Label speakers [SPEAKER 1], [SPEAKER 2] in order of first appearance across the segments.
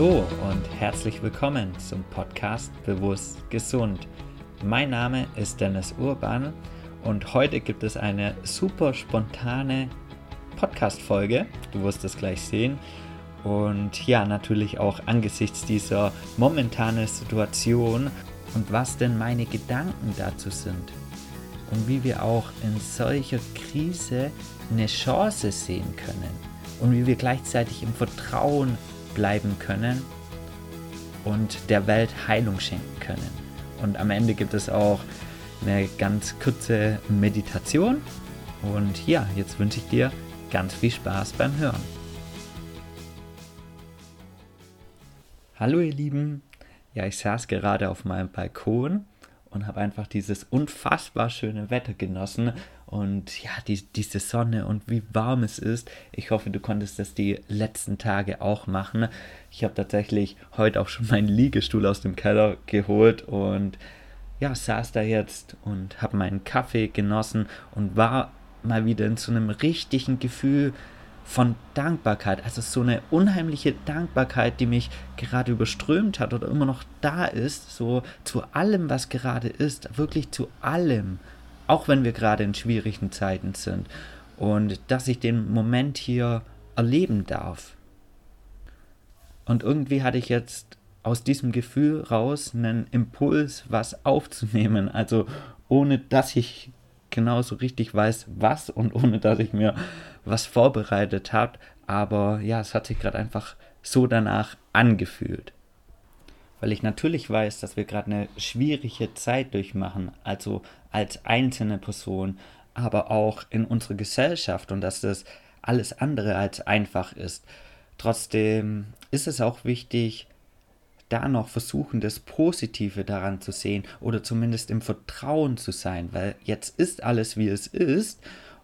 [SPEAKER 1] Hallo und herzlich willkommen zum Podcast Bewusst Gesund. Mein Name ist Dennis Urban und heute gibt es eine super spontane Podcast-Folge. Du wirst es gleich sehen. Und ja, natürlich auch angesichts dieser momentanen Situation und was denn meine Gedanken dazu sind. Und wie wir auch in solcher Krise eine Chance sehen können. Und wie wir gleichzeitig im Vertrauen bleiben können und der Welt Heilung schenken können. Und am Ende gibt es auch eine ganz kurze Meditation. Und ja, jetzt wünsche ich dir ganz viel Spaß beim Hören. Hallo ihr Lieben, ja, ich saß gerade auf meinem Balkon und habe einfach dieses unfassbar schöne Wetter genossen und ja, die, diese Sonne und wie warm es ist. Ich hoffe, du konntest das die letzten Tage auch machen. Ich habe tatsächlich heute auch schon meinen Liegestuhl aus dem Keller geholt und ja, saß da jetzt und habe meinen Kaffee genossen und war mal wieder in so einem richtigen Gefühl von Dankbarkeit. Also so eine unheimliche Dankbarkeit, die mich gerade überströmt hat oder immer noch da ist, so zu allem, was gerade ist, wirklich zu allem, auch wenn wir gerade in schwierigen Zeiten sind. Und dass ich den Moment hier erleben darf. Und irgendwie hatte ich jetzt aus diesem Gefühl raus einen Impuls, was aufzunehmen. Also ohne dass ich genauso richtig weiß, was und ohne dass ich mir was vorbereitet habe. Aber ja, es hat sich gerade einfach so danach angefühlt. Weil ich natürlich weiß, dass wir gerade eine schwierige Zeit durchmachen, also als einzelne Person, aber auch in unserer Gesellschaft und dass das alles andere als einfach ist. Trotzdem ist es auch wichtig, da noch versuchen, das Positive daran zu sehen oder zumindest im Vertrauen zu sein, weil jetzt ist alles, wie es ist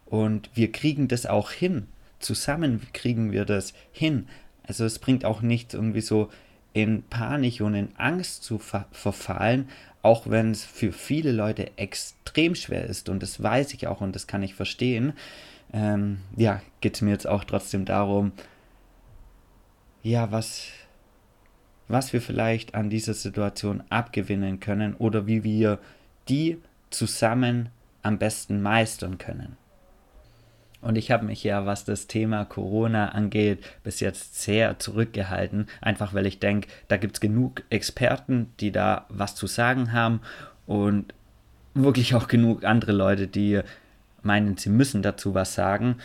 [SPEAKER 1] und wir kriegen das auch hin. Zusammen kriegen wir das hin. Also es bringt auch nichts, irgendwie so in Panik und in Angst zu ver verfallen, auch wenn es für viele Leute extrem schwer ist. Und das weiß ich auch und das kann ich verstehen. Ähm, ja, geht es mir jetzt auch trotzdem darum, ja, was, was wir vielleicht an dieser Situation abgewinnen können oder wie wir die zusammen am besten meistern können. Und ich habe mich ja, was das Thema Corona angeht, bis jetzt sehr zurückgehalten, einfach weil ich denke, da gibt es genug Experten, die da was zu sagen haben und wirklich auch genug andere Leute, die meinen, sie müssen dazu was sagen.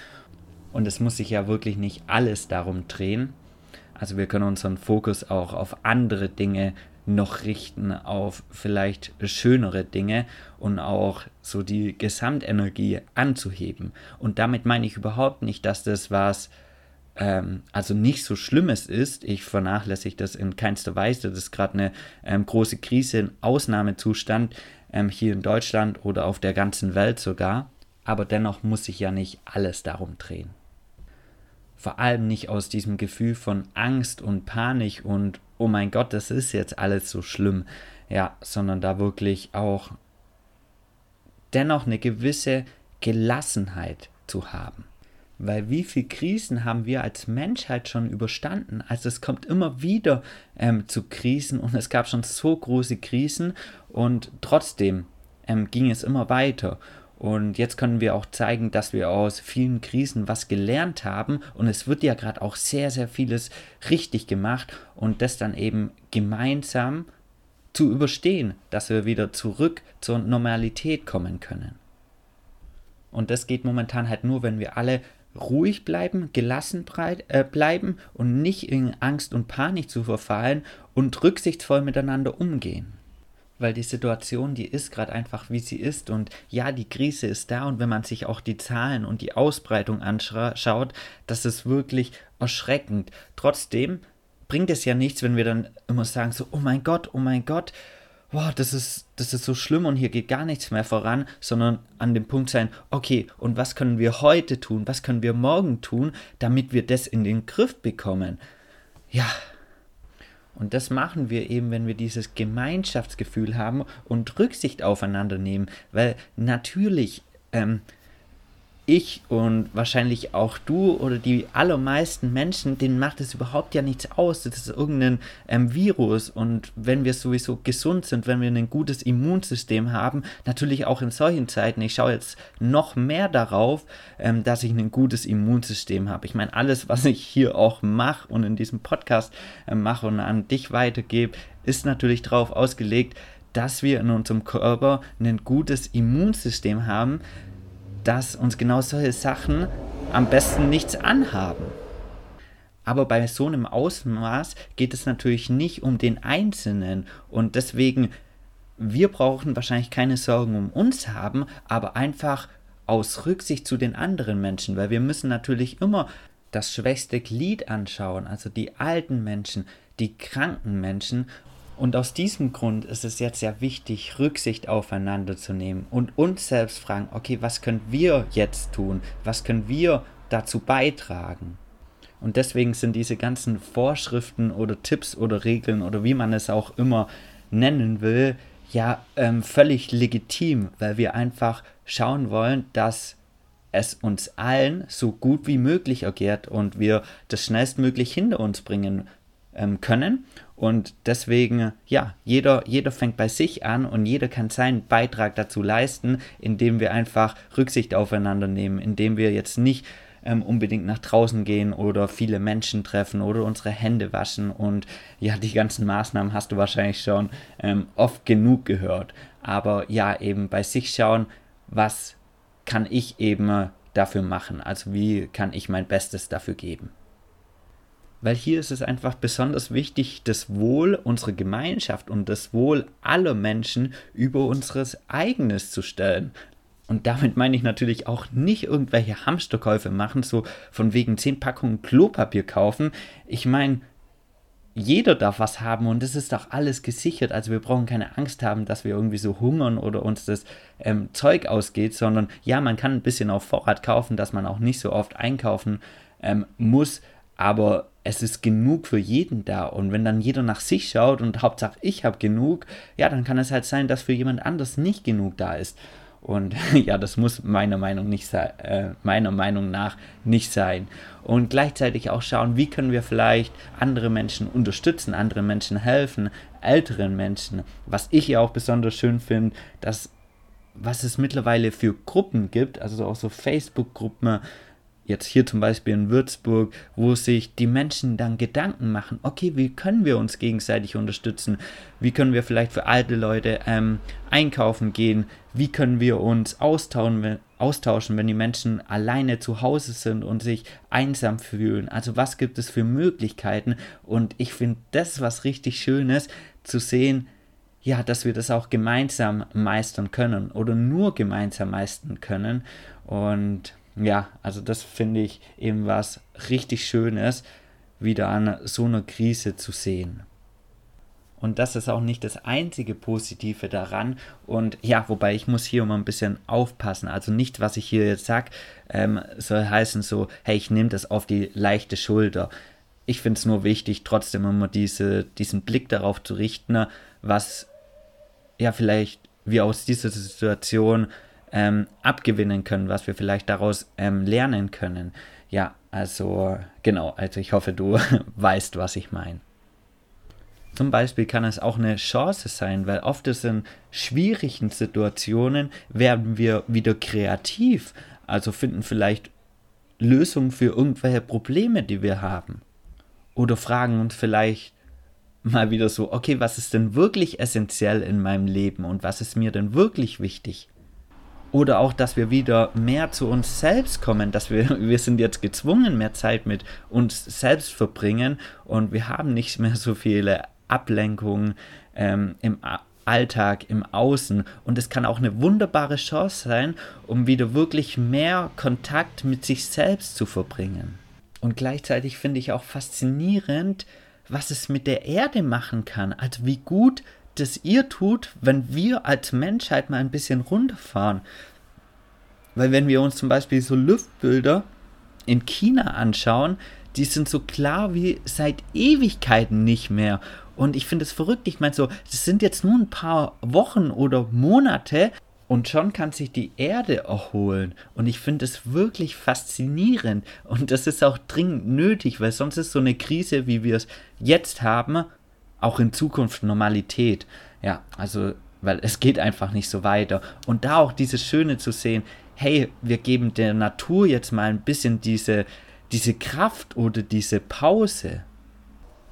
[SPEAKER 1] Und es muss sich ja wirklich nicht alles darum drehen. Also wir können unseren Fokus auch auf andere Dinge noch richten, auf vielleicht schönere Dinge und auch so die Gesamtenergie anzuheben. Und damit meine ich überhaupt nicht, dass das was ähm, also nicht so Schlimmes ist. Ich vernachlässige das in keinster Weise. Das ist gerade eine ähm, große Krise, ein Ausnahmezustand ähm, hier in Deutschland oder auf der ganzen Welt sogar. Aber dennoch muss sich ja nicht alles darum drehen vor allem nicht aus diesem Gefühl von Angst und Panik und oh mein Gott, das ist jetzt alles so schlimm, ja, sondern da wirklich auch dennoch eine gewisse Gelassenheit zu haben. Weil wie viele Krisen haben wir als Menschheit schon überstanden? Also es kommt immer wieder ähm, zu Krisen und es gab schon so große Krisen und trotzdem ähm, ging es immer weiter. Und jetzt können wir auch zeigen, dass wir aus vielen Krisen was gelernt haben. Und es wird ja gerade auch sehr, sehr vieles richtig gemacht und das dann eben gemeinsam zu überstehen, dass wir wieder zurück zur Normalität kommen können. Und das geht momentan halt nur, wenn wir alle ruhig bleiben, gelassen äh, bleiben und nicht in Angst und Panik zu verfallen und rücksichtsvoll miteinander umgehen weil die Situation, die ist gerade einfach, wie sie ist. Und ja, die Krise ist da. Und wenn man sich auch die Zahlen und die Ausbreitung anschaut, das ist wirklich erschreckend. Trotzdem bringt es ja nichts, wenn wir dann immer sagen, so, oh mein Gott, oh mein Gott, boah, das ist, das ist so schlimm und hier geht gar nichts mehr voran, sondern an dem Punkt sein, okay, und was können wir heute tun, was können wir morgen tun, damit wir das in den Griff bekommen? Ja, und das machen wir eben, wenn wir dieses Gemeinschaftsgefühl haben und Rücksicht aufeinander nehmen, weil natürlich ähm, ich und wahrscheinlich auch du oder die allermeisten Menschen, denen macht es überhaupt ja nichts aus. Das ist irgendein ähm, Virus. Und wenn wir sowieso gesund sind, wenn wir ein gutes Immunsystem haben, natürlich auch in solchen Zeiten, ich schaue jetzt noch mehr darauf, ähm, dass ich ein gutes Immunsystem habe. Ich meine, alles, was ich hier auch mache und in diesem Podcast äh, mache und an dich weitergebe, ist natürlich darauf ausgelegt, dass wir in unserem Körper ein gutes Immunsystem haben, dass uns genau solche Sachen am besten nichts anhaben. Aber bei so einem Ausmaß geht es natürlich nicht um den Einzelnen. Und deswegen, wir brauchen wahrscheinlich keine Sorgen um uns haben, aber einfach aus Rücksicht zu den anderen Menschen, weil wir müssen natürlich immer das schwächste Glied anschauen, also die alten Menschen, die kranken Menschen und aus diesem Grund ist es jetzt sehr wichtig, Rücksicht aufeinander zu nehmen und uns selbst fragen, okay, was können wir jetzt tun? Was können wir dazu beitragen? Und deswegen sind diese ganzen Vorschriften oder Tipps oder Regeln oder wie man es auch immer nennen will, ja ähm, völlig legitim, weil wir einfach schauen wollen, dass es uns allen so gut wie möglich ergeht und wir das schnellstmöglich hinter uns bringen ähm, können. Und deswegen, ja, jeder, jeder fängt bei sich an und jeder kann seinen Beitrag dazu leisten, indem wir einfach Rücksicht aufeinander nehmen, indem wir jetzt nicht ähm, unbedingt nach draußen gehen oder viele Menschen treffen oder unsere Hände waschen. Und ja, die ganzen Maßnahmen hast du wahrscheinlich schon ähm, oft genug gehört. Aber ja, eben bei sich schauen, was kann ich eben dafür machen? Also wie kann ich mein Bestes dafür geben? Weil hier ist es einfach besonders wichtig, das Wohl unserer Gemeinschaft und das Wohl aller Menschen über unseres eigenes zu stellen. Und damit meine ich natürlich auch nicht irgendwelche Hamsterkäufe machen, so von wegen 10 Packungen Klopapier kaufen. Ich meine, jeder darf was haben und es ist doch alles gesichert. Also wir brauchen keine Angst haben, dass wir irgendwie so hungern oder uns das ähm, Zeug ausgeht, sondern ja, man kann ein bisschen auf Vorrat kaufen, dass man auch nicht so oft einkaufen ähm, muss. Aber es ist genug für jeden da. Und wenn dann jeder nach sich schaut und Hauptsache ich habe genug, ja, dann kann es halt sein, dass für jemand anders nicht genug da ist. Und ja, das muss meiner Meinung, nicht äh, meiner Meinung nach nicht sein. Und gleichzeitig auch schauen, wie können wir vielleicht andere Menschen unterstützen, andere Menschen helfen, älteren Menschen. Was ich ja auch besonders schön finde, dass was es mittlerweile für Gruppen gibt, also auch so Facebook-Gruppen, jetzt hier zum Beispiel in Würzburg, wo sich die Menschen dann Gedanken machen, okay, wie können wir uns gegenseitig unterstützen? Wie können wir vielleicht für alte Leute ähm, einkaufen gehen? Wie können wir uns austauschen, austauschen, wenn die Menschen alleine zu Hause sind und sich einsam fühlen? Also was gibt es für Möglichkeiten? Und ich finde das was richtig Schönes zu sehen, ja, dass wir das auch gemeinsam meistern können oder nur gemeinsam meistern können. Und ja, also das finde ich eben was richtig Schönes, wieder an so einer Krise zu sehen. Und das ist auch nicht das einzige Positive daran. Und ja, wobei ich muss hier immer ein bisschen aufpassen. Also nicht, was ich hier jetzt sage, ähm, soll heißen so, hey, ich nehme das auf die leichte Schulter. Ich finde es nur wichtig, trotzdem immer diese, diesen Blick darauf zu richten, was ja vielleicht wir aus dieser Situation ähm, abgewinnen können, was wir vielleicht daraus ähm, lernen können. Ja, also genau, also ich hoffe, du weißt, was ich meine. Zum Beispiel kann es auch eine Chance sein, weil oft ist in schwierigen Situationen werden wir wieder kreativ, also finden vielleicht Lösungen für irgendwelche Probleme, die wir haben. Oder fragen uns vielleicht mal wieder so, okay, was ist denn wirklich essentiell in meinem Leben und was ist mir denn wirklich wichtig? Oder auch, dass wir wieder mehr zu uns selbst kommen, dass wir, wir sind jetzt gezwungen, mehr Zeit mit uns selbst verbringen und wir haben nicht mehr so viele Ablenkungen ähm, im Alltag, im Außen. Und es kann auch eine wunderbare Chance sein, um wieder wirklich mehr Kontakt mit sich selbst zu verbringen. Und gleichzeitig finde ich auch faszinierend, was es mit der Erde machen kann. Also wie gut das ihr tut, wenn wir als Menschheit mal ein bisschen runterfahren. Weil wenn wir uns zum Beispiel so Luftbilder in China anschauen, die sind so klar wie seit Ewigkeiten nicht mehr. Und ich finde es verrückt. Ich meine so, das sind jetzt nur ein paar Wochen oder Monate Und schon kann sich die Erde erholen. Und ich finde es wirklich faszinierend. Und das ist auch dringend nötig, weil sonst ist so eine Krise, wie wir es jetzt haben, auch in Zukunft Normalität. Ja, also, weil es geht einfach nicht so weiter. Und da auch dieses Schöne zu sehen, hey, wir geben der Natur jetzt mal ein bisschen diese, diese Kraft oder diese Pause.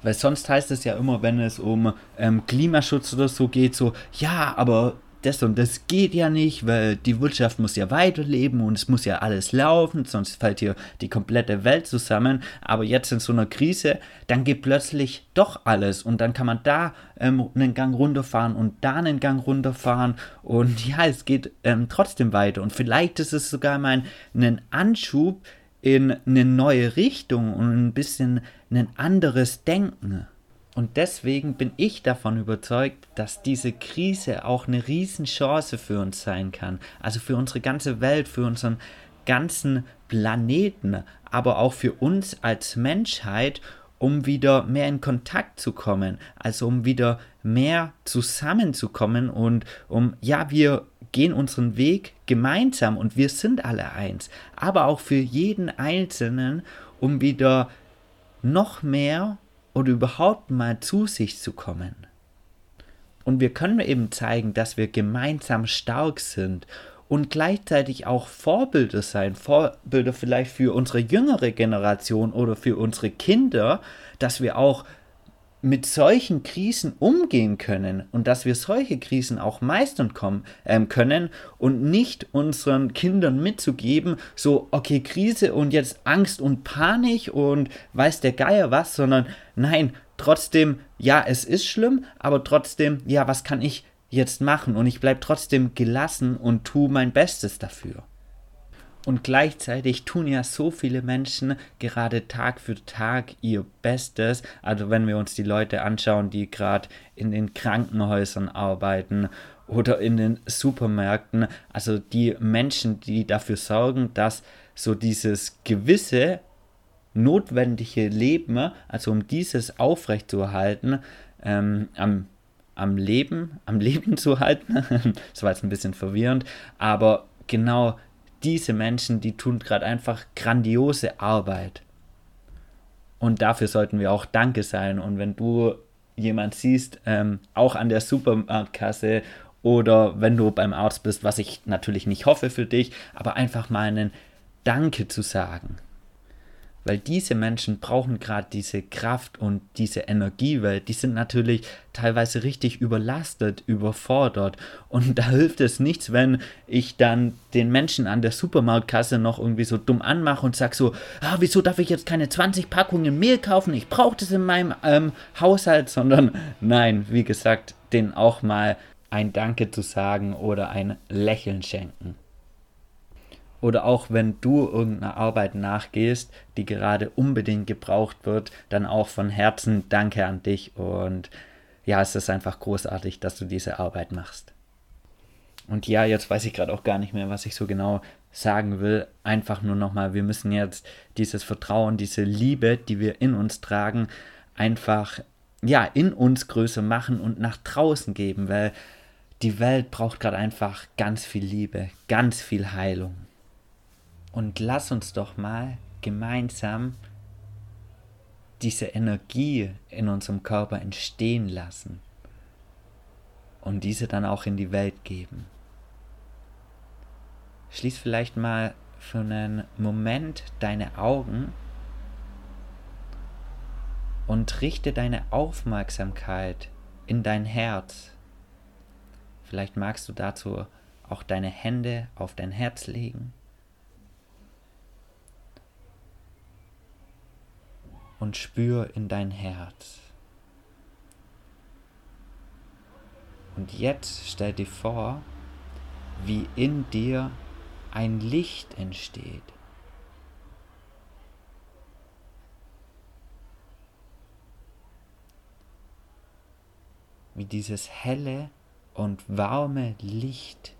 [SPEAKER 1] Weil sonst heißt es ja immer, wenn es um ähm, Klimaschutz oder so geht, so, ja, aber das und das geht ja nicht, weil die Wirtschaft muss ja weiterleben und es muss ja alles laufen, sonst fällt hier die komplette Welt zusammen. Aber jetzt in so einer Krise, dann geht plötzlich doch alles und dann kann man da ähm, einen Gang runterfahren und da einen Gang runterfahren und ja, es geht ähm, trotzdem weiter und vielleicht ist es sogar mal ein Anschub in eine neue Richtung und ein bisschen ein anderes Denken. Und deswegen bin ich davon überzeugt, dass diese Krise auch eine Riesenchance für uns sein kann. Also für unsere ganze Welt, für unseren ganzen Planeten, aber auch für uns als Menschheit, um wieder mehr in Kontakt zu kommen, also um wieder mehr zusammenzukommen und um, ja, wir gehen unseren Weg gemeinsam und wir sind alle eins, aber auch für jeden Einzelnen, um wieder noch mehr oder überhaupt mal zu sich zu kommen. Und wir können eben zeigen, dass wir gemeinsam stark sind und gleichzeitig auch Vorbilder sein, Vorbilder vielleicht für unsere jüngere Generation oder für unsere Kinder, dass wir auch mit solchen Krisen umgehen können und dass wir solche Krisen auch meistern kommen, äh, können und nicht unseren Kindern mitzugeben, so, okay, Krise und jetzt Angst und Panik und weiß der Geier was, sondern nein, trotzdem, ja, es ist schlimm, aber trotzdem, ja, was kann ich jetzt machen? Und ich bleibe trotzdem gelassen und tue mein Bestes dafür. Und gleichzeitig tun ja so viele Menschen gerade Tag für Tag ihr Bestes. Also wenn wir uns die Leute anschauen, die gerade in den Krankenhäusern arbeiten oder in den Supermärkten. Also die Menschen, die dafür sorgen, dass so dieses gewisse notwendige Leben, also um dieses aufrechtzuerhalten, ähm, am, am Leben, am Leben zu halten. das war jetzt ein bisschen verwirrend, aber genau diese Menschen, die tun gerade einfach grandiose Arbeit. Und dafür sollten wir auch Danke sein. Und wenn du jemand siehst, ähm, auch an der Supermarktkasse oder wenn du beim Arzt bist, was ich natürlich nicht hoffe für dich, aber einfach mal einen Danke zu sagen. Weil diese Menschen brauchen gerade diese Kraft und diese Energie, weil die sind natürlich teilweise richtig überlastet, überfordert. Und da hilft es nichts, wenn ich dann den Menschen an der Supermarktkasse noch irgendwie so dumm anmache und sage so, ah, wieso darf ich jetzt keine 20 Packungen Mehl kaufen? Ich brauche das in meinem ähm, Haushalt, sondern nein, wie gesagt, denen auch mal ein Danke zu sagen oder ein Lächeln schenken oder auch wenn du irgendeiner Arbeit nachgehst, die gerade unbedingt gebraucht wird, dann auch von Herzen Danke an dich und ja, es ist einfach großartig, dass du diese Arbeit machst. Und ja, jetzt weiß ich gerade auch gar nicht mehr, was ich so genau sagen will. Einfach nur nochmal, wir müssen jetzt dieses Vertrauen, diese Liebe, die wir in uns tragen, einfach ja, in uns größer machen und nach draußen geben, weil die Welt braucht gerade einfach ganz viel Liebe, ganz viel Heilung. Und lass uns doch mal gemeinsam diese Energie in unserem Körper entstehen lassen und diese dann auch in die Welt geben. Schließ vielleicht mal für einen Moment deine Augen und richte deine Aufmerksamkeit in dein Herz. Vielleicht magst du dazu auch deine Hände auf dein Herz legen und spür in dein Herz. Und jetzt stell dir vor, wie in dir ein Licht entsteht. Wie dieses helle und warme Licht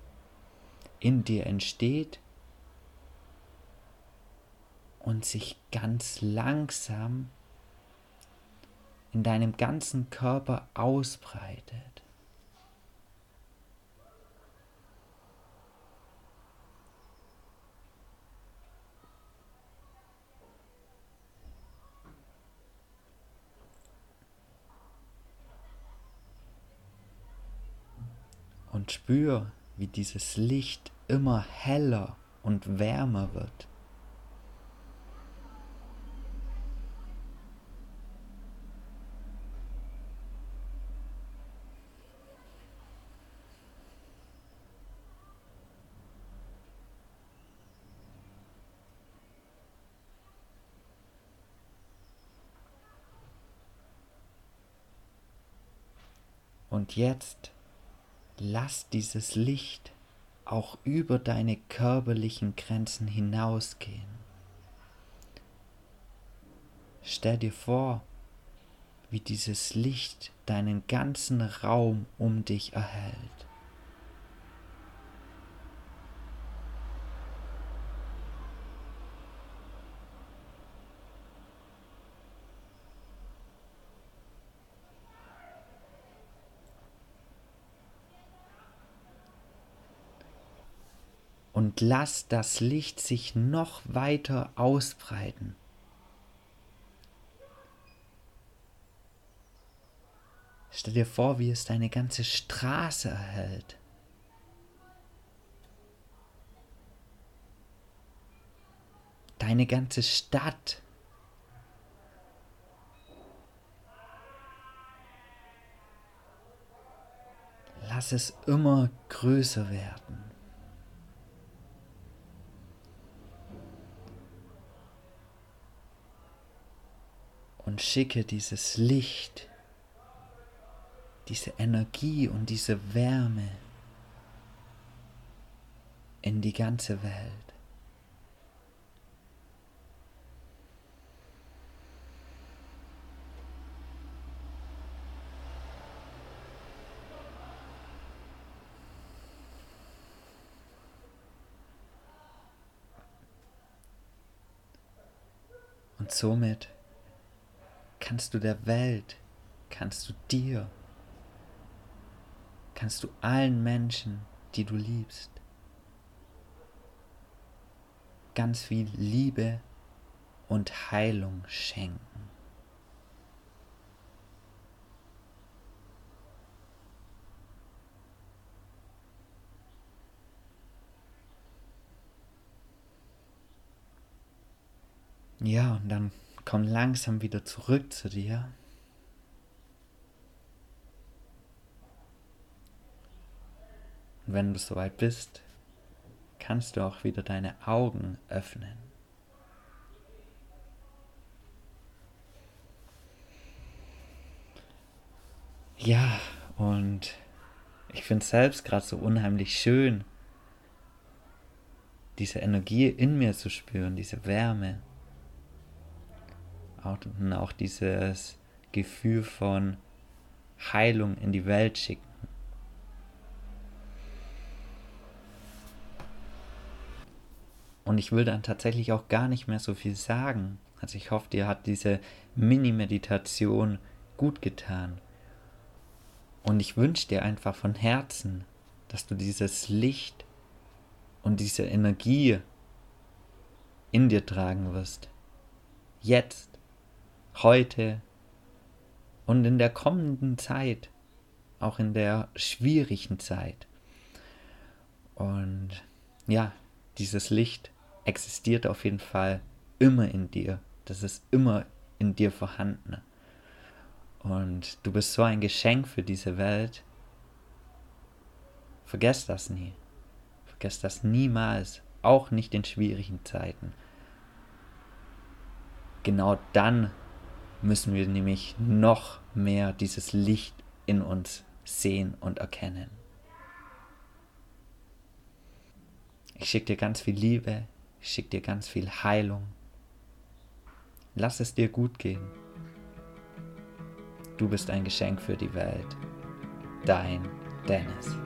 [SPEAKER 1] in dir entsteht und sich ganz langsam in deinem ganzen Körper ausbreitet. Und spür, wie dieses Licht immer heller und wärmer wird. Und jetzt lass dieses Licht auch über deine körperlichen Grenzen hinausgehen. Stell dir vor, wie dieses Licht deinen ganzen Raum um dich erhält. Und lass das Licht sich noch weiter ausbreiten. Stell dir vor, wie es deine ganze Straße erhält. Deine ganze Stadt. Lass es immer größer werden. Schicke dieses Licht, diese Energie und diese Wärme in die ganze Welt. Und somit kannst du der Welt, kannst du dir, kannst du allen Menschen, die du liebst, ganz viel Liebe und Heilung schenken. Ja, und dann Komm langsam wieder zurück zu dir. Und wenn du soweit bist, kannst du auch wieder deine Augen öffnen. Ja, und ich finde es selbst gerade so unheimlich schön, diese Energie in mir zu spüren, diese Wärme auch dieses Gefühl von Heilung in die Welt schicken. Und ich will dann tatsächlich auch gar nicht mehr so viel sagen. Also ich hoffe, dir hat diese Mini-Meditation gut getan. Und ich wünsche dir einfach von Herzen, dass du dieses Licht und diese Energie in dir tragen wirst. Jetzt heute und in der kommenden Zeit, auch in der schwierigen Zeit. Und ja, dieses Licht existiert auf jeden Fall immer in dir. Das ist immer in dir vorhanden. Und du bist so ein Geschenk für diese Welt. Vergesst das nie. Vergesst das niemals. Auch nicht in schwierigen Zeiten. Genau dann müssen wir nämlich noch mehr dieses Licht in uns sehen und erkennen. Ich schicke dir ganz viel Liebe, ich schicke dir ganz viel Heilung. Lass es dir gut gehen. Du bist ein Geschenk für die Welt. Dein Dennis.